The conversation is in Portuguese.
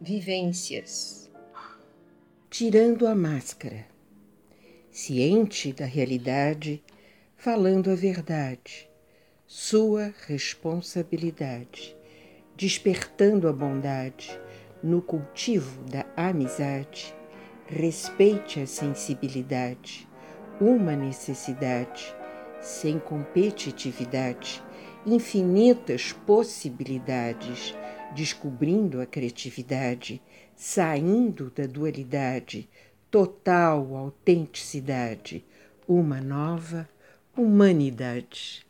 vivências. Tirando a máscara, ciente da realidade, falando a verdade, sua responsabilidade, despertando a bondade no cultivo da amizade, respeite a sensibilidade, uma necessidade, sem competitividade, infinitas possibilidades descobrindo a criatividade, saindo da dualidade, total autenticidade, uma nova humanidade.